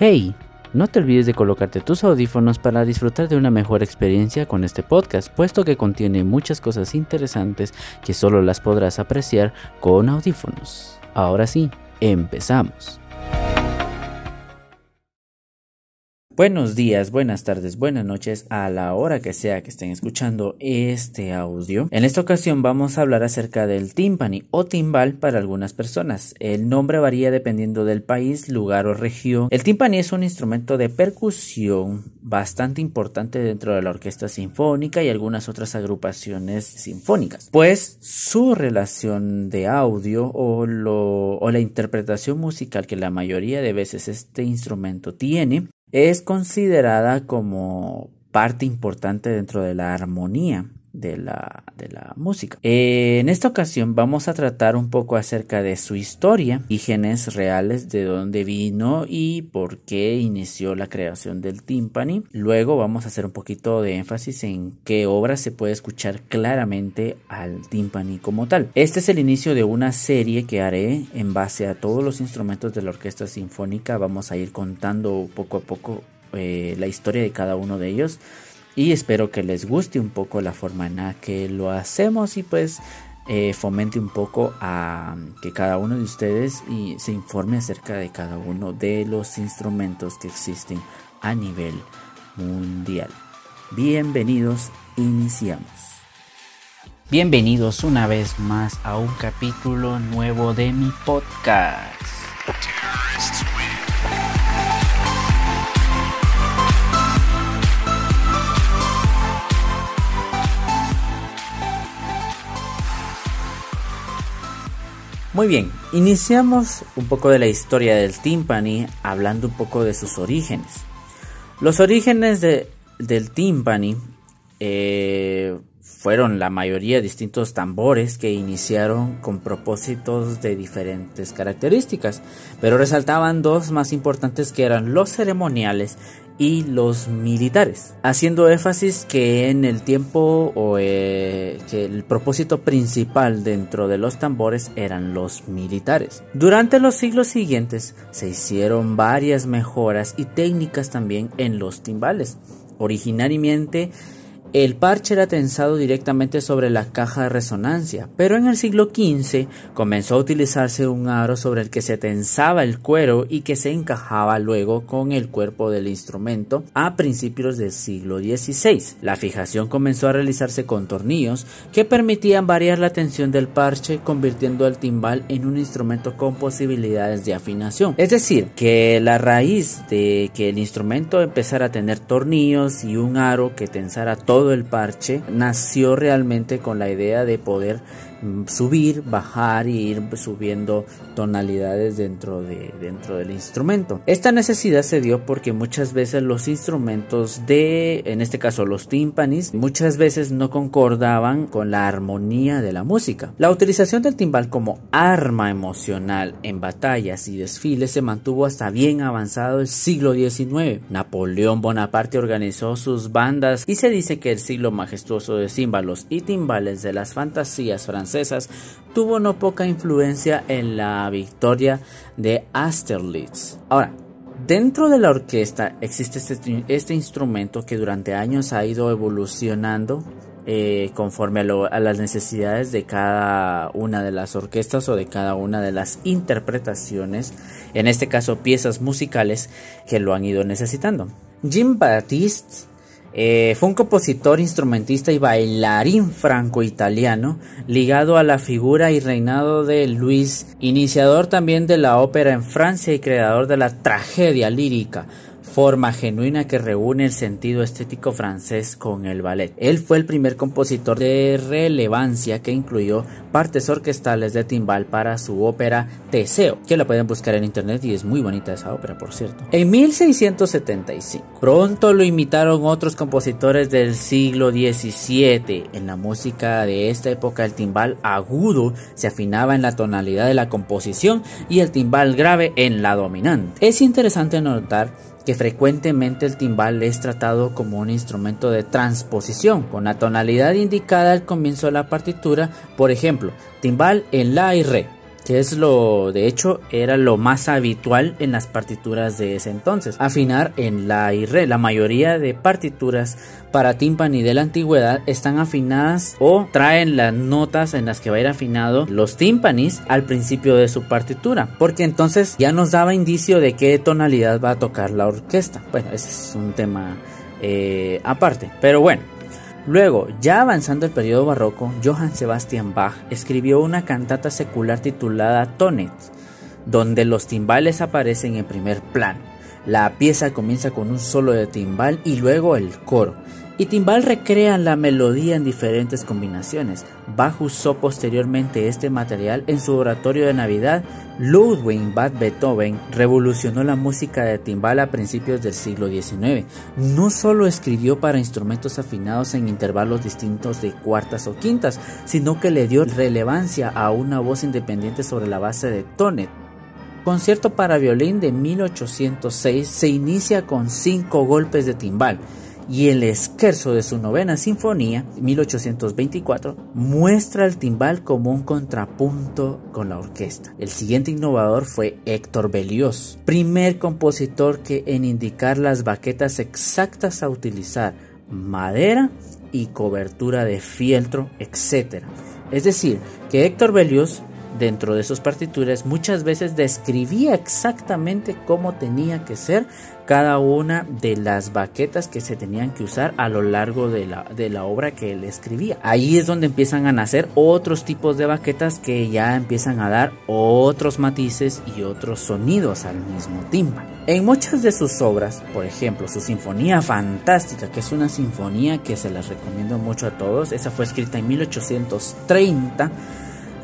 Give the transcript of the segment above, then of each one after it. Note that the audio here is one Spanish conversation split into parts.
Hey, no te olvides de colocarte tus audífonos para disfrutar de una mejor experiencia con este podcast, puesto que contiene muchas cosas interesantes que solo las podrás apreciar con audífonos. Ahora sí, empezamos. Buenos días, buenas tardes, buenas noches a la hora que sea que estén escuchando este audio. En esta ocasión vamos a hablar acerca del timpani o timbal para algunas personas. El nombre varía dependiendo del país, lugar o región. El timpani es un instrumento de percusión bastante importante dentro de la orquesta sinfónica y algunas otras agrupaciones sinfónicas, pues su relación de audio o, o la interpretación musical que la mayoría de veces este instrumento tiene es considerada como parte importante dentro de la armonía de la, de la música. en esta ocasión vamos a tratar un poco acerca de su historia, orígenes reales, de dónde vino y por qué inició la creación del timpani. Luego vamos a hacer un poquito de énfasis en qué obra se puede escuchar claramente al timpani como tal. Este es el inicio de una serie que haré en base a todos los instrumentos de la orquesta sinfónica. Vamos a ir contando poco a poco eh, la historia de cada uno de ellos y espero que les guste un poco la forma en la que lo hacemos y pues eh, fomente un poco a que cada uno de ustedes se informe acerca de cada uno de los instrumentos que existen a nivel mundial. Bienvenidos, iniciamos. Bienvenidos una vez más a un capítulo nuevo de mi podcast. Muy bien, iniciamos un poco de la historia del timpani hablando un poco de sus orígenes. Los orígenes del timpani eh, fueron la mayoría distintos tambores que iniciaron con propósitos de diferentes características, pero resaltaban dos más importantes que eran los ceremoniales y los militares, haciendo énfasis que en el tiempo o eh, que el propósito principal dentro de los tambores eran los militares. Durante los siglos siguientes se hicieron varias mejoras y técnicas también en los timbales. Originariamente el parche era tensado directamente sobre la caja de resonancia, pero en el siglo XV comenzó a utilizarse un aro sobre el que se tensaba el cuero y que se encajaba luego con el cuerpo del instrumento a principios del siglo XVI. La fijación comenzó a realizarse con tornillos que permitían variar la tensión del parche, convirtiendo el timbal en un instrumento con posibilidades de afinación. Es decir, que la raíz de que el instrumento empezara a tener tornillos y un aro que tensara todo todo el parche nació realmente con la idea de poder subir, bajar y ir subiendo tonalidades dentro, de, dentro del instrumento. Esta necesidad se dio porque muchas veces los instrumentos de, en este caso los tímpanis, muchas veces no concordaban con la armonía de la música. La utilización del timbal como arma emocional en batallas y desfiles se mantuvo hasta bien avanzado el siglo XIX. Napoleón Bonaparte organizó sus bandas y se dice que el siglo majestuoso de címbalos y timbales de las fantasías francesas tuvo no poca influencia en la victoria de Austerlitz. Ahora, dentro de la orquesta existe este, este instrumento que durante años ha ido evolucionando eh, conforme a, las necesidades de cada una de las orquestas o de cada una de las interpretaciones, en este caso piezas musicales que lo han ido necesitando. Jim Baptiste eh, fue un compositor, instrumentista y bailarín franco-italiano ligado a la figura y reinado de Luis, iniciador también de la ópera en Francia y creador de la tragedia lírica forma genuina que reúne el sentido estético francés con el ballet. Él fue el primer compositor de relevancia que incluyó partes orquestales de timbal para su ópera Teseo, que la pueden buscar en internet y es muy bonita esa ópera, por cierto. En 1675, pronto lo imitaron otros compositores del siglo XVII. En la música de esta época el timbal agudo se afinaba en la tonalidad de la composición y el timbal grave en la dominante. Es interesante notar que frecuentemente el timbal es tratado como un instrumento de transposición, con la tonalidad indicada al comienzo de la partitura, por ejemplo, timbal en la y re, que es lo, de hecho, era lo más habitual en las partituras de ese entonces. Afinar en la y re. La mayoría de partituras para timpani de la antigüedad están afinadas o traen las notas en las que va a ir afinado los timpanis al principio de su partitura, porque entonces ya nos daba indicio de qué tonalidad va a tocar la orquesta. Bueno, ese es un tema eh, aparte, pero bueno. Luego, ya avanzando el periodo barroco, Johann Sebastian Bach escribió una cantata secular titulada Tonet, donde los timbales aparecen en primer plano. La pieza comienza con un solo de timbal y luego el coro. Y Timbal recrea la melodía en diferentes combinaciones. Bach usó posteriormente este material en su oratorio de Navidad. Ludwig van Beethoven revolucionó la música de timbal a principios del siglo XIX. No solo escribió para instrumentos afinados en intervalos distintos de cuartas o quintas, sino que le dio relevancia a una voz independiente sobre la base de tonet. Concierto para violín de 1806 se inicia con cinco golpes de timbal y el esquerzo de su novena sinfonía, 1824, muestra el timbal como un contrapunto con la orquesta. El siguiente innovador fue Héctor Berlioz, primer compositor que en indicar las baquetas exactas a utilizar, madera y cobertura de fieltro, etc. Es decir, que Héctor Berlioz dentro de sus partituras muchas veces describía exactamente cómo tenía que ser cada una de las baquetas que se tenían que usar a lo largo de la, de la obra que él escribía. Ahí es donde empiezan a nacer otros tipos de baquetas que ya empiezan a dar otros matices y otros sonidos al mismo tímpano. En muchas de sus obras, por ejemplo, su Sinfonía Fantástica, que es una sinfonía que se las recomiendo mucho a todos, esa fue escrita en 1830,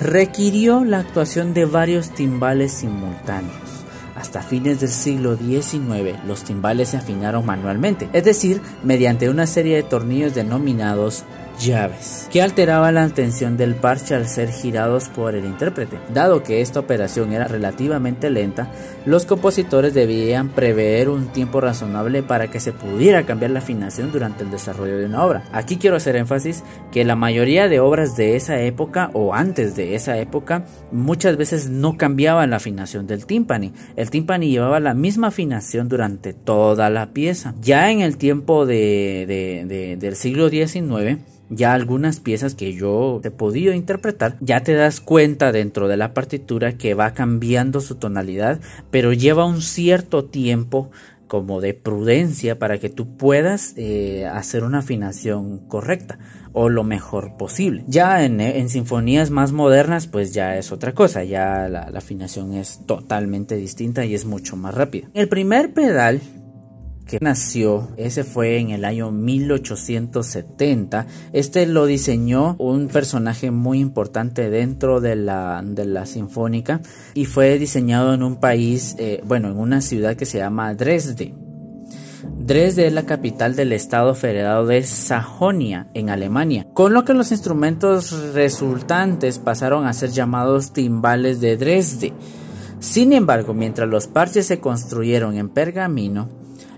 requirió la actuación de varios timbales simultáneos. Hasta fines del siglo XIX los timbales se afinaron manualmente, es decir, mediante una serie de tornillos denominados llaves, que alteraban la tensión del parche al ser girados por el intérprete. Dado que esta operación era relativamente lenta, los compositores debían prever un tiempo razonable para que se pudiera cambiar la afinación durante el desarrollo de una obra. Aquí quiero hacer énfasis que la mayoría de obras de esa época o antes de esa época muchas veces no cambiaban la afinación del timpani. El timpani llevaba la misma afinación durante toda la pieza. Ya en el tiempo de, del siglo XIX, ya algunas piezas que yo he podido interpretar, ya te das cuenta dentro de la partitura que va cambiando su tonalidad, pero lleva un cierto tiempo como de prudencia para que tú puedas eh, hacer una afinación correcta o lo mejor posible. Ya en, sinfonías más modernas pues ya es otra cosa, ya la afinación es totalmente distinta y es mucho más rápida. El primer pedal nació, ese fue en el año 1870. Este lo diseñó un personaje muy importante dentro de la, de la sinfónica y fue diseñado en un país, eh, bueno, en una ciudad que se llama Dresde. Dresde es la capital del estado federado de Sajonia, en Alemania, con lo que los instrumentos resultantes pasaron a ser llamados timbales de Dresde. Sin embargo, mientras los parches se construyeron en pergamino,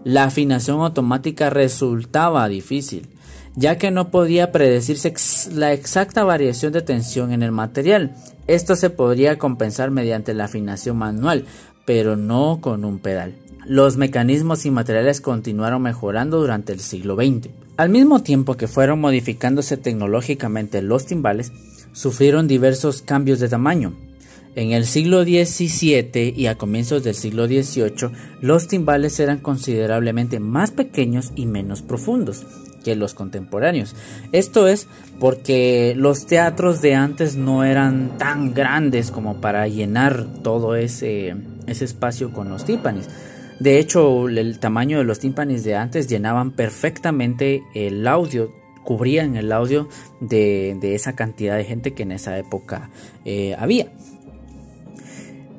la afinación automática resultaba difícil, ya que no podía predecirse la exacta variación de tensión en el material. Esto se podría compensar mediante la afinación manual, pero no con un pedal. Los mecanismos y materiales continuaron mejorando durante el siglo XX. Al mismo tiempo que fueron modificándose tecnológicamente los timbales, sufrieron diversos cambios de tamaño. En el siglo XVII y a comienzos del siglo XVIII, los timbales eran considerablemente más pequeños y menos profundos que los contemporáneos. Esto es porque los teatros de antes no eran tan grandes como para llenar todo ese, ese espacio con los tímpanis. De hecho, el tamaño de los tímpanis de antes llenaban perfectamente el audio, cubrían el audio de, esa cantidad de gente que en esa época eh, había.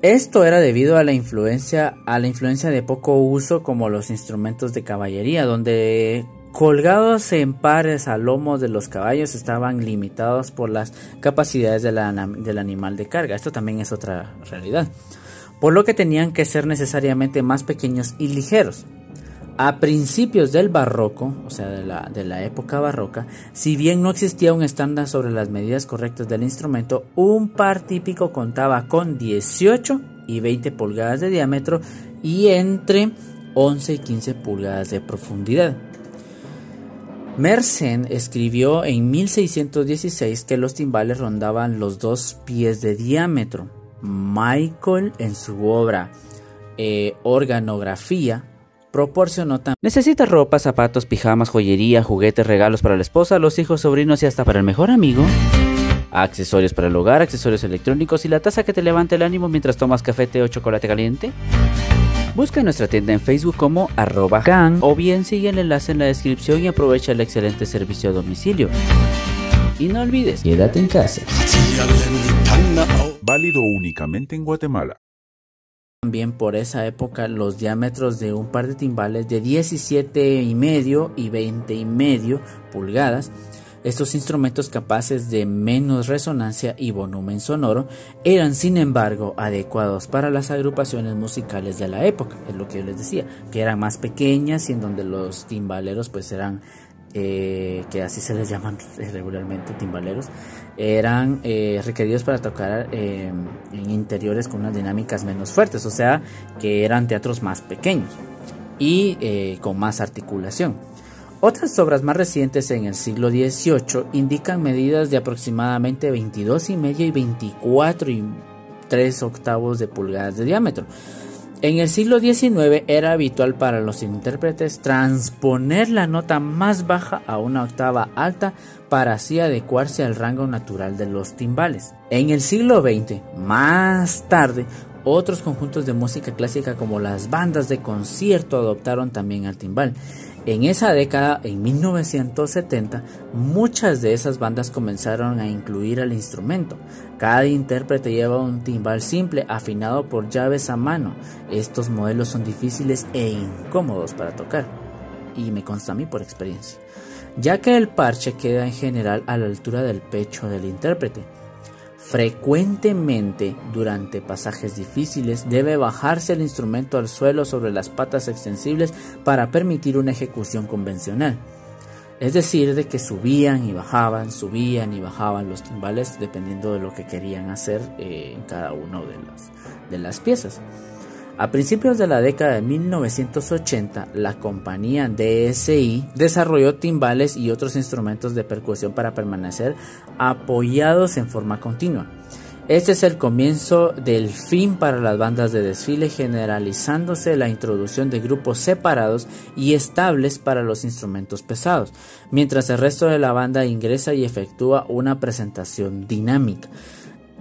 Esto era debido a la influencia, a la influencia de poco uso como los instrumentos de caballería, donde colgados en pares a lomos de los caballos estaban limitados por las capacidades del animal de carga. Esto también es otra realidad. Por lo que tenían que ser necesariamente más pequeños y ligeros. A principios del barroco, o sea, de la, de la, época barroca, si bien no existía un estándar sobre las medidas correctas del instrumento, un par típico contaba con 18 y 20 pulgadas de diámetro y entre 11 y 15 pulgadas de profundidad. Mersenne escribió en 1616 que los timbales rondaban los dos pies de diámetro. Michael en su obra eh, Organografía proporcionó también. ¿Necesita ropa, zapatos, pijamas, joyería, juguetes, regalos para la esposa, los hijos, sobrinos y hasta para el mejor amigo? Accesorios para el hogar, accesorios electrónicos y la taza que te levante el ánimo mientras tomas café, té o chocolate caliente. Busca nuestra tienda en Facebook como arroba gang o bien sigue el enlace en la descripción y aprovecha el excelente servicio a domicilio. Y no olvides, quédate en casa. Válido únicamente en Guatemala. También por esa época los diámetros de un par de timbales de 17 y medio y 20 y medio pulgadas. Estos instrumentos capaces de menos resonancia y volumen sonoro eran sin embargo adecuados para las agrupaciones musicales de la época, es lo que yo les decía, que eran más pequeñas y en donde los timbaleros pues eran, eh, que así se les llaman regularmente timbaleros, eran eh, requeridos para tocar eh, en interiores con unas dinámicas menos fuertes, o sea que eran teatros más pequeños y con más articulación. Otras obras más recientes en el siglo XVIII indican medidas de aproximadamente 22 y medio y 24 y 3 octavos de pulgadas de diámetro. En el siglo XIX era habitual para los intérpretes transponer la nota más baja a una octava alta para así adecuarse al rango natural de los timbales. En el siglo XX, más tarde, otros conjuntos de música clásica como las bandas de concierto adoptaron también al timbal. En esa década, en 1970, muchas de esas bandas comenzaron a incluir al instrumento. Cada intérprete lleva un timbal simple afinado por llaves a mano. Estos modelos son difíciles e incómodos para tocar, y me consta a mí por experiencia, ya que el parche queda en general a la altura del pecho del intérprete. Frecuentemente, durante pasajes difíciles, debe bajarse el instrumento al suelo sobre las patas extensibles para permitir una ejecución convencional. Es decir, de que subían y bajaban, subían y bajaban los timbales dependiendo de lo que querían hacer eh, en cada una de de las piezas. A principios de la década de 1980, la compañía DSI desarrolló timbales y otros instrumentos de percusión para permanecer apoyados en forma continua. Este es el comienzo del fin para las bandas de desfile, generalizándose la introducción de grupos separados y estables para los instrumentos pesados, mientras el resto de la banda ingresa y efectúa una presentación dinámica.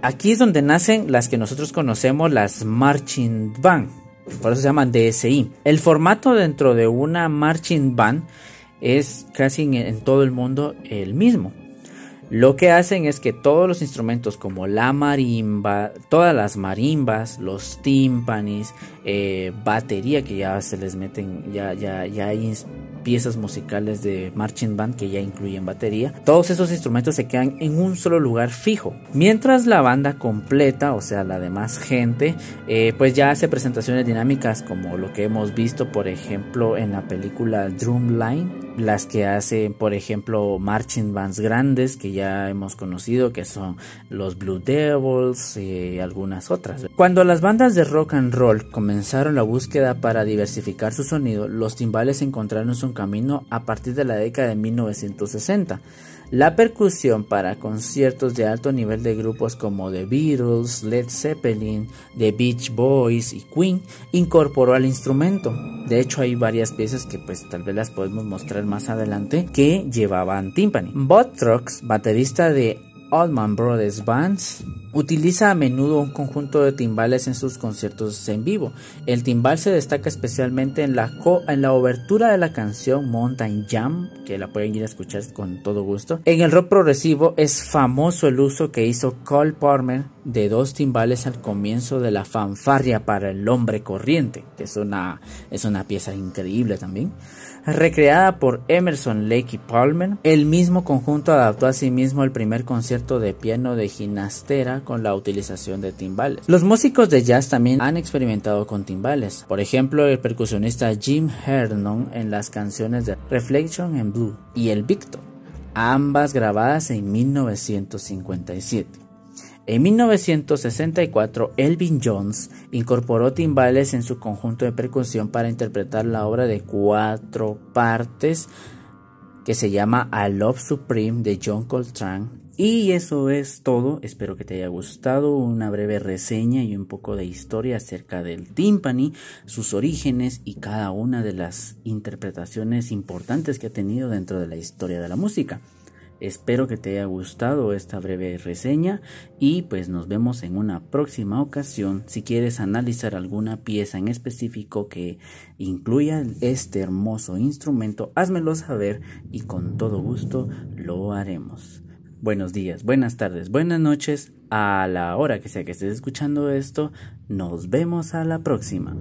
Aquí es donde nacen las que nosotros conocemos las marching band, por eso se llaman DSI. El formato dentro de una marching band es casi en, todo el mundo el mismo. Lo que hacen es que todos los instrumentos como la marimba, todas las marimbas, los tímpanis, eh, batería que ya se les meten, ya, ya, ya hay piezas musicales de marching band que ya incluyen batería. Todos esos instrumentos se quedan en un solo lugar fijo. Mientras la banda completa, o sea, la demás gente, eh, pues ya hace presentaciones dinámicas como lo que hemos visto, por ejemplo, en la película Drumline las que hacen, por ejemplo, marching bands grandes que ya hemos conocido, que son los Blue Devils y algunas otras. Cuando las bandas de rock and roll comenzaron la búsqueda para diversificar su sonido, los timbales encontraron su camino a partir de la década de 1960. La percusión para conciertos de alto nivel de grupos como The Beatles, Led Zeppelin, The Beach Boys y Queen incorporó al instrumento. De hecho hay varias piezas que pues tal vez las podemos mostrar más adelante que llevaban timpani. Bob baterista de Allman Brothers Bands utiliza a menudo un conjunto de timbales en sus conciertos en vivo. El timbal se destaca especialmente en la, en la obertura de la canción Mountain Jam, que la pueden ir a escuchar con todo gusto. En el rock progresivo es famoso el uso que hizo Cole Palmer de dos timbales al comienzo de la fanfarria para el hombre corriente, que es una, es una pieza increíble también recreada por Emerson Lake y Palmer. El mismo conjunto adaptó a sí mismo el primer concierto de piano de ginastera con la utilización de timbales. Los músicos de jazz también han experimentado con timbales. Por ejemplo, el percusionista Jim Hernon en las canciones de Reflection and Blue y el Victor, ambas grabadas en 1957. En 1964, Elvin Jones incorporó timbales en su conjunto de percusión para interpretar la obra de cuatro partes que se llama A Love Supreme de John Coltrane. Y eso es todo, espero que te haya gustado una breve reseña y un poco de historia acerca del timpani, sus orígenes y cada una de las interpretaciones importantes que ha tenido dentro de la historia de la música. Espero que te haya gustado esta breve reseña y pues nos vemos en una próxima ocasión. Si quieres analizar alguna pieza en específico que incluya este hermoso instrumento, házmelo saber y con todo gusto lo haremos. Buenos días, buenas tardes, buenas noches. A la hora que sea que estés escuchando esto, nos vemos a la próxima.